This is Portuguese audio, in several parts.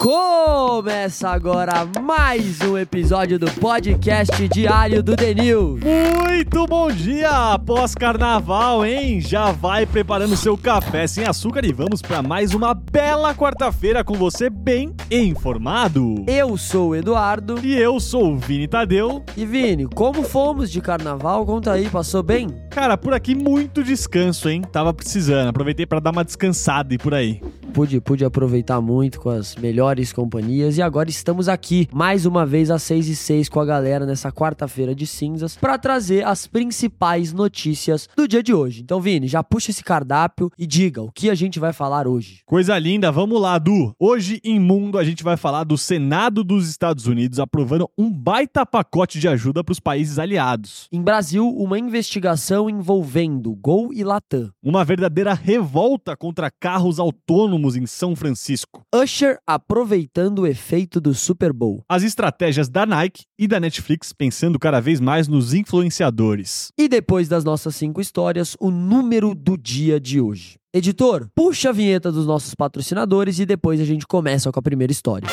Começa agora mais um episódio do podcast diário do News. Muito bom dia após carnaval, hein? Já vai preparando seu café sem açúcar e vamos para mais uma bela quarta-feira com você bem informado. Eu sou o Eduardo. E eu sou o Vini Tadeu. E Vini, como fomos de carnaval? Conta aí, passou bem? Cara, por aqui muito descanso, hein? Tava precisando, aproveitei para dar uma descansada e por aí. Pude, pude aproveitar muito com as melhores companhias e agora estamos aqui mais uma vez às 6 e 6 com a galera nessa quarta-feira de cinzas para trazer as principais notícias do dia de hoje. Então, Vini, já puxa esse cardápio e diga o que a gente vai falar hoje. Coisa linda, vamos lá, Du. Hoje em Mundo a gente vai falar do Senado dos Estados Unidos aprovando um baita pacote de ajuda para os países aliados. Em Brasil, uma investigação envolvendo Gol e Latam. Uma verdadeira revolta contra carros autônomos em São Francisco. Usher aproveitando o efeito do Super Bowl. As estratégias da Nike e da Netflix pensando cada vez mais nos influenciadores. E depois das nossas cinco histórias, o número do dia de hoje. Editor, puxa a vinheta dos nossos patrocinadores e depois a gente começa com a primeira história.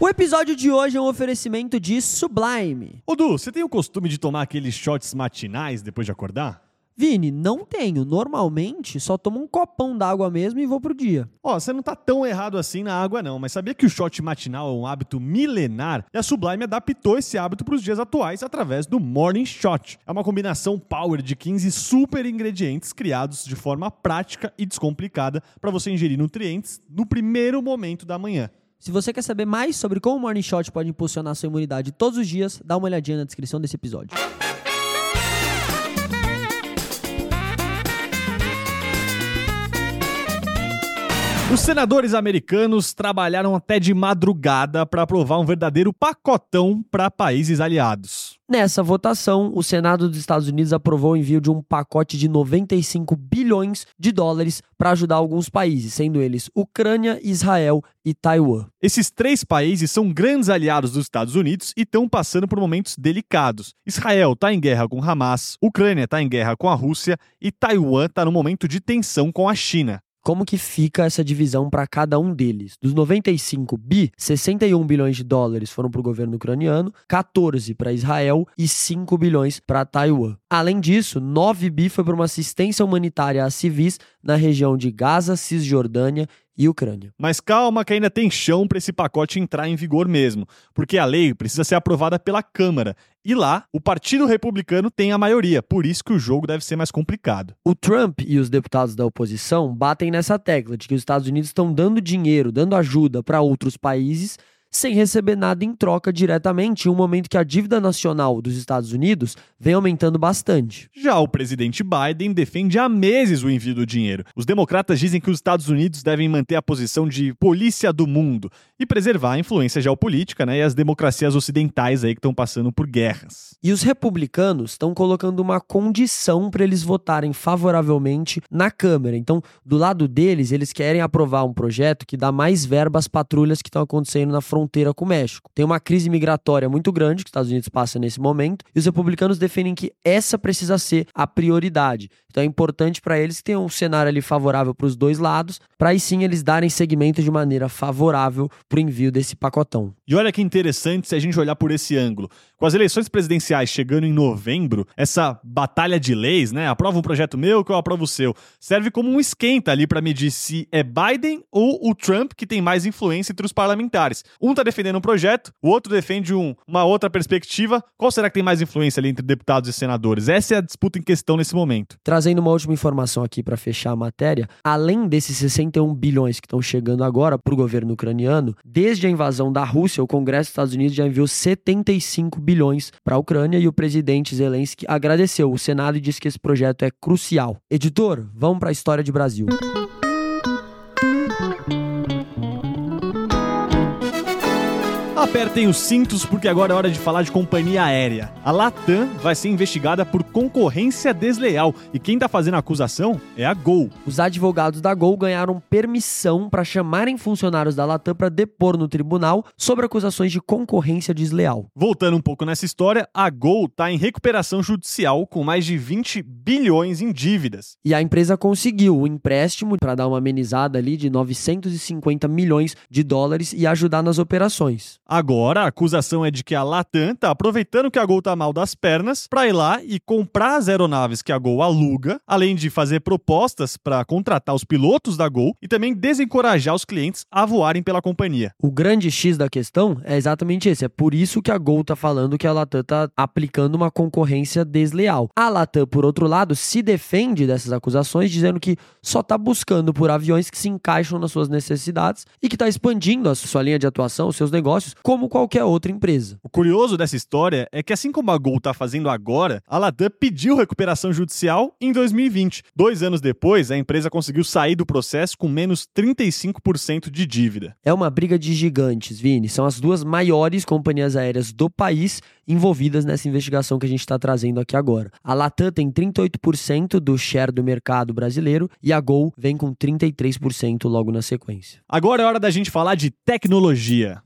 O episódio de hoje é um oferecimento de Sublime. Ô Du, você tem o costume de tomar aqueles shots matinais depois de acordar? Vini, não tenho. Normalmente só tomo um copão d'água mesmo e vou pro dia. Ó, você não tá tão errado assim na água não, mas sabia que o shot matinal é um hábito milenar e a Sublime adaptou esse hábito para os dias atuais através do Morning Shot. É uma combinação power de 15 super ingredientes criados de forma prática e descomplicada para você ingerir nutrientes no primeiro momento da manhã. Se você quer saber mais sobre como o Morning Shot pode impulsionar sua imunidade todos os dias, dá uma olhadinha na descrição desse episódio. Os senadores americanos trabalharam até de madrugada para aprovar um verdadeiro pacotão para países aliados. Nessa votação, o Senado dos Estados Unidos aprovou o envio de um pacote de 95 bilhões de dólares para ajudar alguns países, sendo eles Ucrânia, Israel e Taiwan. Esses três países são grandes aliados dos Estados Unidos e estão passando por momentos delicados. Israel está em guerra com Hamas, Ucrânia está em guerra com a Rússia e Taiwan está no momento de tensão com a China. Como que fica essa divisão para cada um deles? Dos 95 bi, 61 bilhões de dólares foram para o governo ucraniano, 14 para Israel e 5 bilhões para Taiwan. Além disso, 9 bi foi para uma assistência humanitária a civis na região de Gaza, Cisjordânia e Ucrânia. Mas calma que ainda tem chão para esse pacote entrar em vigor mesmo, porque a lei precisa ser aprovada pela Câmara. E lá, o Partido Republicano tem a maioria, por isso que o jogo deve ser mais complicado. O Trump e os deputados da oposição batem nessa tecla de que os Estados Unidos estão dando dinheiro, dando ajuda para outros países sem receber nada em troca diretamente, em um momento que a dívida nacional dos Estados Unidos vem aumentando bastante. Já o presidente Biden defende há meses o envio do dinheiro. Os democratas dizem que os Estados Unidos devem manter a posição de polícia do mundo e preservar a influência geopolítica né, e as democracias ocidentais aí que estão passando por guerras. E os republicanos estão colocando uma condição para eles votarem favoravelmente na Câmara. Então, do lado deles, eles querem aprovar um projeto que dá mais verba às patrulhas que estão acontecendo na fronteira fronteira com o México. Tem uma crise migratória muito grande que os Estados Unidos passa nesse momento e os republicanos defendem que essa precisa ser a prioridade. Então é importante para eles tenham um cenário ali favorável para os dois lados, para aí sim eles darem seguimento de maneira favorável para o envio desse pacotão. E olha que interessante se a gente olhar por esse ângulo. Com as eleições presidenciais chegando em novembro, essa batalha de leis, né? Aprova um projeto meu que eu aprovo o seu, serve como um esquenta ali para medir se é Biden ou o Trump que tem mais influência entre os parlamentares. Um tá defendendo um projeto, o outro defende um, uma outra perspectiva. Qual será que tem mais influência ali entre deputados e senadores? Essa é a disputa em questão nesse momento. Trazendo uma última informação aqui para fechar a matéria, além desses 61 bilhões que estão chegando agora para o governo ucraniano, desde a invasão da Rússia, o Congresso dos Estados Unidos já enviou 75 bilhões para a Ucrânia e o presidente Zelensky agradeceu o Senado e disse que esse projeto é crucial. Editor, vamos para a história de Brasil. Apertem os cintos porque agora é hora de falar de companhia aérea. A Latam vai ser investigada por concorrência desleal e quem tá fazendo a acusação é a Gol. Os advogados da Gol ganharam permissão para chamarem funcionários da Latam para depor no tribunal sobre acusações de concorrência desleal. Voltando um pouco nessa história, a Gol tá em recuperação judicial com mais de 20 bilhões em dívidas. E a empresa conseguiu o um empréstimo para dar uma amenizada ali de 950 milhões de dólares e ajudar nas operações. Agora, a acusação é de que a Latam tá aproveitando que a Gol tá mal das pernas para ir lá e comprar as aeronaves que a Gol aluga, além de fazer propostas para contratar os pilotos da Gol e também desencorajar os clientes a voarem pela companhia. O grande X da questão é exatamente esse. É por isso que a Gol tá falando que a Latam tá aplicando uma concorrência desleal. A Latam, por outro lado, se defende dessas acusações, dizendo que só tá buscando por aviões que se encaixam nas suas necessidades e que está expandindo a sua linha de atuação, os seus negócios, como qualquer outra empresa. O curioso dessa história é que, assim como a Gol está fazendo agora, a Latam pediu recuperação judicial em 2020. Dois anos depois, a empresa conseguiu sair do processo com menos 35% de dívida. É uma briga de gigantes, Vini. São as duas maiores companhias aéreas do país envolvidas nessa investigação que a gente está trazendo aqui agora. A Latam tem 38% do share do mercado brasileiro e a Gol vem com 33% logo na sequência. Agora é hora da gente falar de tecnologia.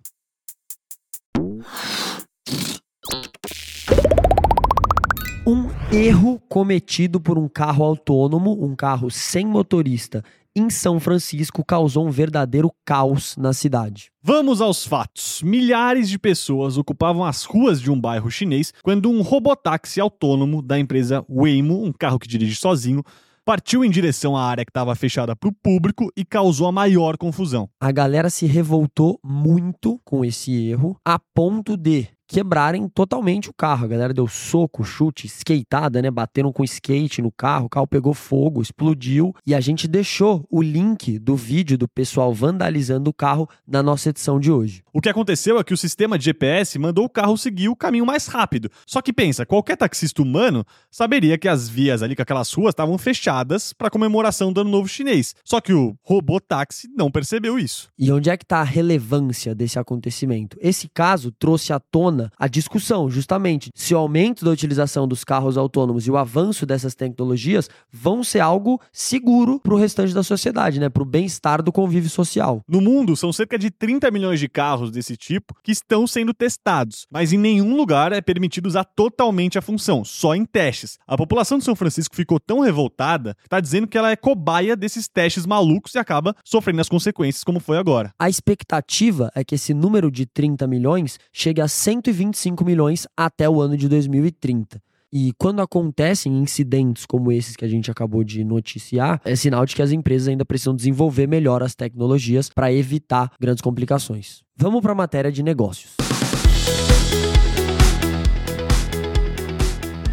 Erro cometido por um carro autônomo, um carro sem motorista, em São Francisco causou um verdadeiro caos na cidade. Vamos aos fatos. Milhares de pessoas ocupavam as ruas de um bairro chinês quando um robotáxi autônomo da empresa Waymo, um carro que dirige sozinho, partiu em direção à área que estava fechada para o público e causou a maior confusão. A galera se revoltou muito com esse erro, a ponto de quebrarem totalmente o carro. A galera deu soco, chute, skateada, né? Bateram com skate no carro, o carro pegou fogo, explodiu. E a gente deixou o link do vídeo do pessoal vandalizando o carro na nossa edição de hoje. O que aconteceu é que o sistema de GPS mandou o carro seguir o caminho mais rápido. Só que pensa, qualquer taxista humano saberia que as vias ali com aquelas ruas estavam fechadas para comemoração do Ano Novo Chinês. Só que o robô táxi não percebeu isso. E onde é que está a relevância desse acontecimento? Esse caso trouxe à tona a discussão, justamente, se o aumento da utilização dos carros autônomos e o avanço dessas tecnologias vão ser algo seguro para o restante da sociedade, né? Para o bem-estar do convívio social. No mundo, são cerca de 30 milhões de carros desse tipo que estão sendo testados, mas em nenhum lugar é permitido usar totalmente a função, só em testes. A população de São Francisco ficou tão revoltada que está dizendo que ela é cobaia desses testes malucos e acaba sofrendo as consequências, como foi agora. A expectativa é que esse número de 30 milhões chegue a 120 125 milhões até o ano de 2030. E quando acontecem incidentes como esses que a gente acabou de noticiar, é sinal de que as empresas ainda precisam desenvolver melhor as tecnologias para evitar grandes complicações. Vamos para a matéria de negócios.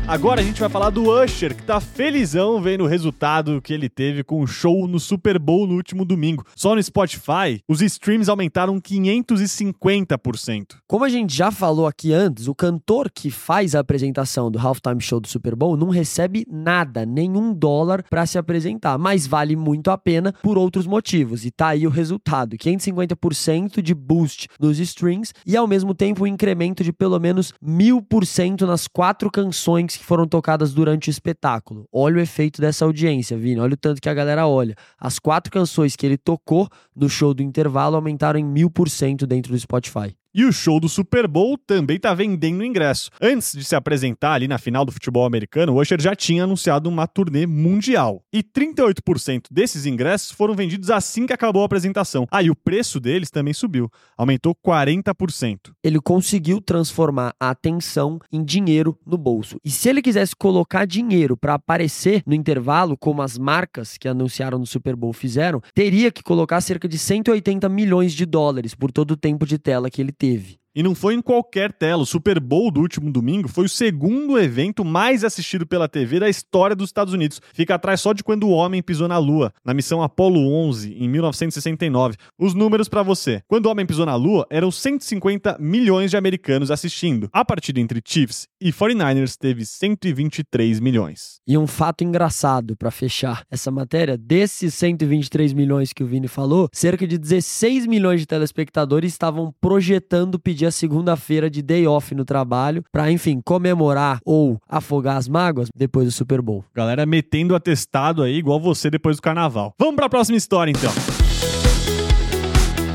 Agora a gente vai falar do Usher, que tá felizão vendo o resultado que ele teve com o show no Super Bowl no último domingo. Só no Spotify, os streams aumentaram 550%. Como a gente já falou aqui antes, o cantor que faz a apresentação do halftime show do Super Bowl não recebe nada, nenhum dólar para se apresentar, mas vale muito a pena por outros motivos. E tá aí o resultado: 550% de boost nos streams e ao mesmo tempo um incremento de pelo menos mil por cento nas quatro canções que foram tocadas durante o espetáculo. Olha o efeito dessa audiência, Vini. Olha o tanto que a galera olha. As quatro canções que ele tocou no show do intervalo aumentaram em mil por cento dentro do Spotify. E o show do Super Bowl também está vendendo ingresso. Antes de se apresentar ali na final do futebol americano, o Usher já tinha anunciado uma turnê mundial. E 38% desses ingressos foram vendidos assim que acabou a apresentação. Aí ah, o preço deles também subiu, aumentou 40%. Ele conseguiu transformar a atenção em dinheiro no bolso. E se ele quisesse colocar dinheiro para aparecer no intervalo, como as marcas que anunciaram no Super Bowl fizeram, teria que colocar cerca de 180 milhões de dólares por todo o tempo de tela que ele teve. E não foi em qualquer tela. O Super Bowl do último domingo foi o segundo evento mais assistido pela TV da história dos Estados Unidos. Fica atrás só de quando o homem pisou na Lua, na missão Apollo 11, em 1969. Os números para você. Quando o homem pisou na Lua, eram 150 milhões de americanos assistindo. A partida entre Chiefs e 49ers teve 123 milhões. E um fato engraçado para fechar essa matéria, desses 123 milhões que o Vini falou, cerca de 16 milhões de telespectadores estavam projetando pedir a segunda-feira de day off no trabalho para, enfim, comemorar ou afogar as mágoas depois do Super Bowl. Galera metendo atestado aí igual você depois do carnaval. Vamos para a próxima história então.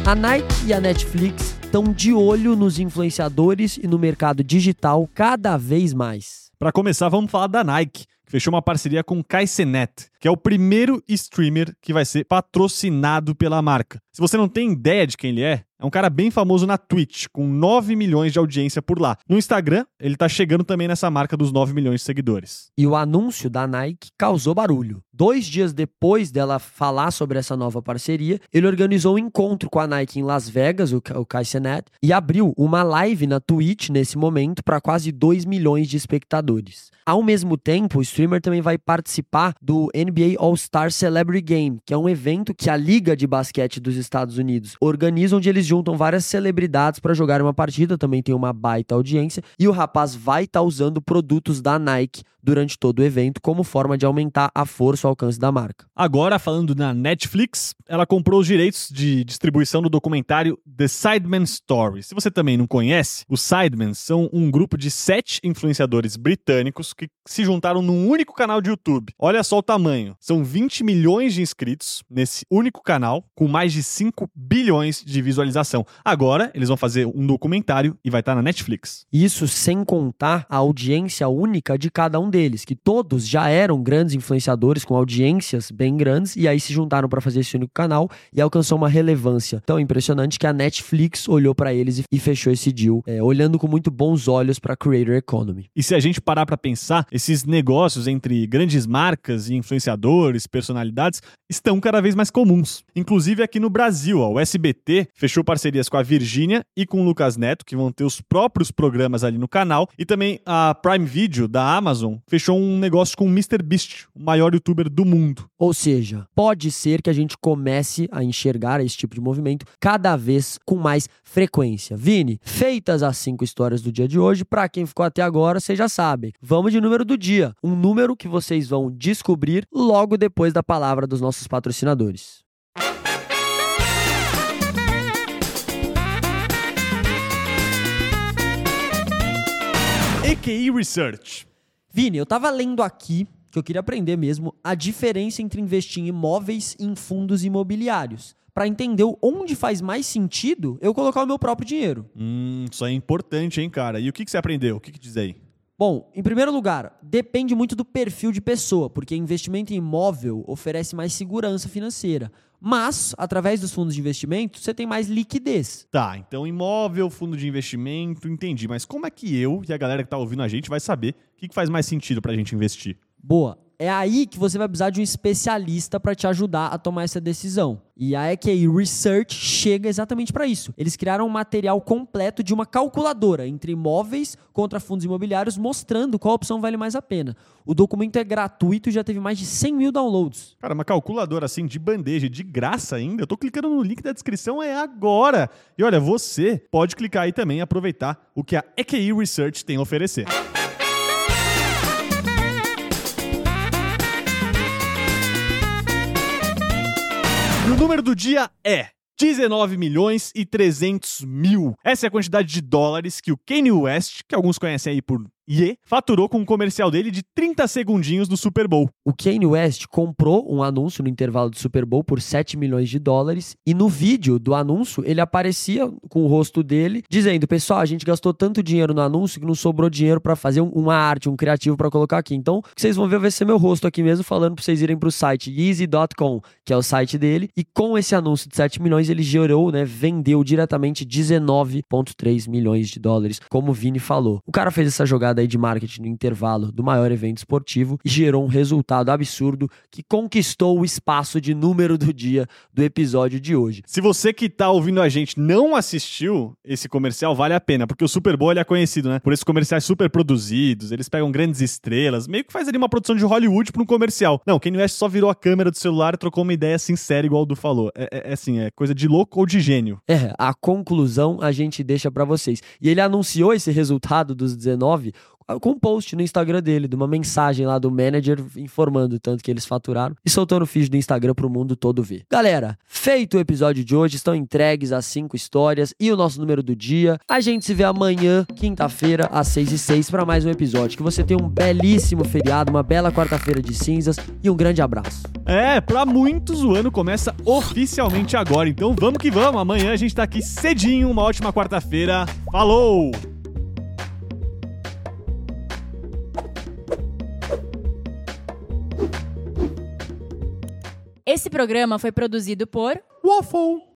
A Nike e a Netflix estão de olho nos influenciadores e no mercado digital cada vez mais. Para começar, vamos falar da Nike, que fechou uma parceria com o Kaisenet, que é o primeiro streamer que vai ser patrocinado pela marca. Se você não tem ideia de quem ele é, é um cara bem famoso na Twitch, com 9 milhões de audiência por lá. No Instagram, ele tá chegando também nessa marca dos 9 milhões de seguidores. E o anúncio da Nike causou barulho. Dois dias depois dela falar sobre essa nova parceria, ele organizou um encontro com a Nike em Las Vegas, o, o Kaisenet, e abriu uma live na Twitch nesse momento para quase 2 milhões de espectadores. Ao mesmo tempo, o streamer também vai participar do NBA All-Star Celebrity Game, que é um evento que a Liga de Basquete dos Estados Unidos organiza, onde eles juntam várias celebridades para jogar uma partida, também tem uma baita audiência, e o rapaz vai estar tá usando produtos da Nike durante todo o evento como forma de aumentar a força e o alcance da marca. Agora, falando na Netflix, ela comprou os direitos de distribuição do documentário The Sidemen Story. Se você também não conhece, os Sidemen são um grupo de sete influenciadores britânicos que se juntaram num único canal de YouTube. Olha só o tamanho. São 20 milhões de inscritos nesse único canal, com mais de 5 bilhões de visualização. Agora, eles vão fazer um documentário e vai estar na Netflix. Isso sem contar a audiência única de cada um deles, que todos já eram grandes influenciadores com audiências bem grandes e aí se juntaram para fazer esse único canal e alcançou uma relevância tão impressionante que a Netflix olhou para eles e fechou esse deal, é, olhando com muito bons olhos para a creator economy. E se a gente parar para pensar, esses negócios entre grandes marcas e influenciadores, personalidades, estão cada vez mais comuns. Inclusive aqui no Brasil, ó, o SBT fechou parcerias com a Virgínia e com o Lucas Neto, que vão ter os próprios programas ali no canal, e também a Prime Video da Amazon fechou um negócio com o MrBeast, o maior youtuber do mundo. Ou seja, pode ser que a gente comece a enxergar esse tipo de movimento cada vez com mais frequência. Vini, feitas as cinco histórias do dia de hoje, para quem ficou até agora, vocês já sabem. Vamos de número do dia, um número que vocês vão descobrir logo depois da palavra dos nossos patrocinadores. EQI Research. Vini, eu tava lendo aqui que eu queria aprender mesmo a diferença entre investir em imóveis e em fundos imobiliários. Para entender onde faz mais sentido eu colocar o meu próprio dinheiro. Hum, isso é importante, hein, cara? E o que, que você aprendeu? O que, que diz aí? Bom, em primeiro lugar, depende muito do perfil de pessoa, porque investimento em imóvel oferece mais segurança financeira. Mas, através dos fundos de investimento, você tem mais liquidez. Tá, então imóvel, fundo de investimento, entendi. Mas como é que eu e a galera que tá ouvindo a gente vai saber o que, que faz mais sentido pra gente investir? Boa. É aí que você vai precisar de um especialista para te ajudar a tomar essa decisão. E a EQI Research chega exatamente para isso. Eles criaram um material completo de uma calculadora entre imóveis contra fundos imobiliários, mostrando qual opção vale mais a pena. O documento é gratuito e já teve mais de 100 mil downloads. Cara, uma calculadora assim de bandeja, de graça ainda. Eu tô clicando no link da descrição, é agora. E olha, você pode clicar aí também e aproveitar o que a EQI Research tem a oferecer. O número do dia é 19 milhões e 300 mil. Essa é a quantidade de dólares que o Kanye West, que alguns conhecem aí por Ye faturou com um comercial dele de 30 segundinhos do Super Bowl. O Kanye West comprou um anúncio no intervalo do Super Bowl por 7 milhões de dólares e no vídeo do anúncio ele aparecia com o rosto dele dizendo: "Pessoal, a gente gastou tanto dinheiro no anúncio que não sobrou dinheiro para fazer uma arte, um criativo para colocar aqui. Então, o que vocês vão ver vai ser meu rosto aqui mesmo falando para vocês irem pro site easy.com, que é o site dele, e com esse anúncio de 7 milhões ele gerou, né, vendeu diretamente 19.3 milhões de dólares, como o Vini falou. O cara fez essa jogada aí de marketing no intervalo do maior evento esportivo e gerou um resultado absurdo que conquistou o espaço de número do dia do episódio de hoje. Se você que tá ouvindo a gente não assistiu esse comercial, vale a pena, porque o Super Bowl é conhecido, né? Por esses comerciais super produzidos, eles pegam grandes estrelas, meio que faz ali uma produção de Hollywood para um comercial. Não, Kanye West só virou a câmera do celular e trocou uma ideia sincera, igual o Du falou. É, é, é assim, é coisa de louco ou de gênio. É, a conclusão a gente deixa para vocês. E ele anunciou esse resultado dos 19 com um post no Instagram dele, de uma mensagem lá do manager informando tanto que eles faturaram e soltou no feed do Instagram pro mundo todo ver. Galera, feito o episódio de hoje, estão entregues as cinco histórias e o nosso número do dia. A gente se vê amanhã, quinta-feira, às seis e seis, para mais um episódio. Que você tenha um belíssimo feriado, uma bela quarta-feira de cinzas e um grande abraço. É, pra muitos o ano começa oficialmente agora, então vamos que vamos. Amanhã a gente tá aqui cedinho, uma ótima quarta-feira. Falou! Esse programa foi produzido por Waffle!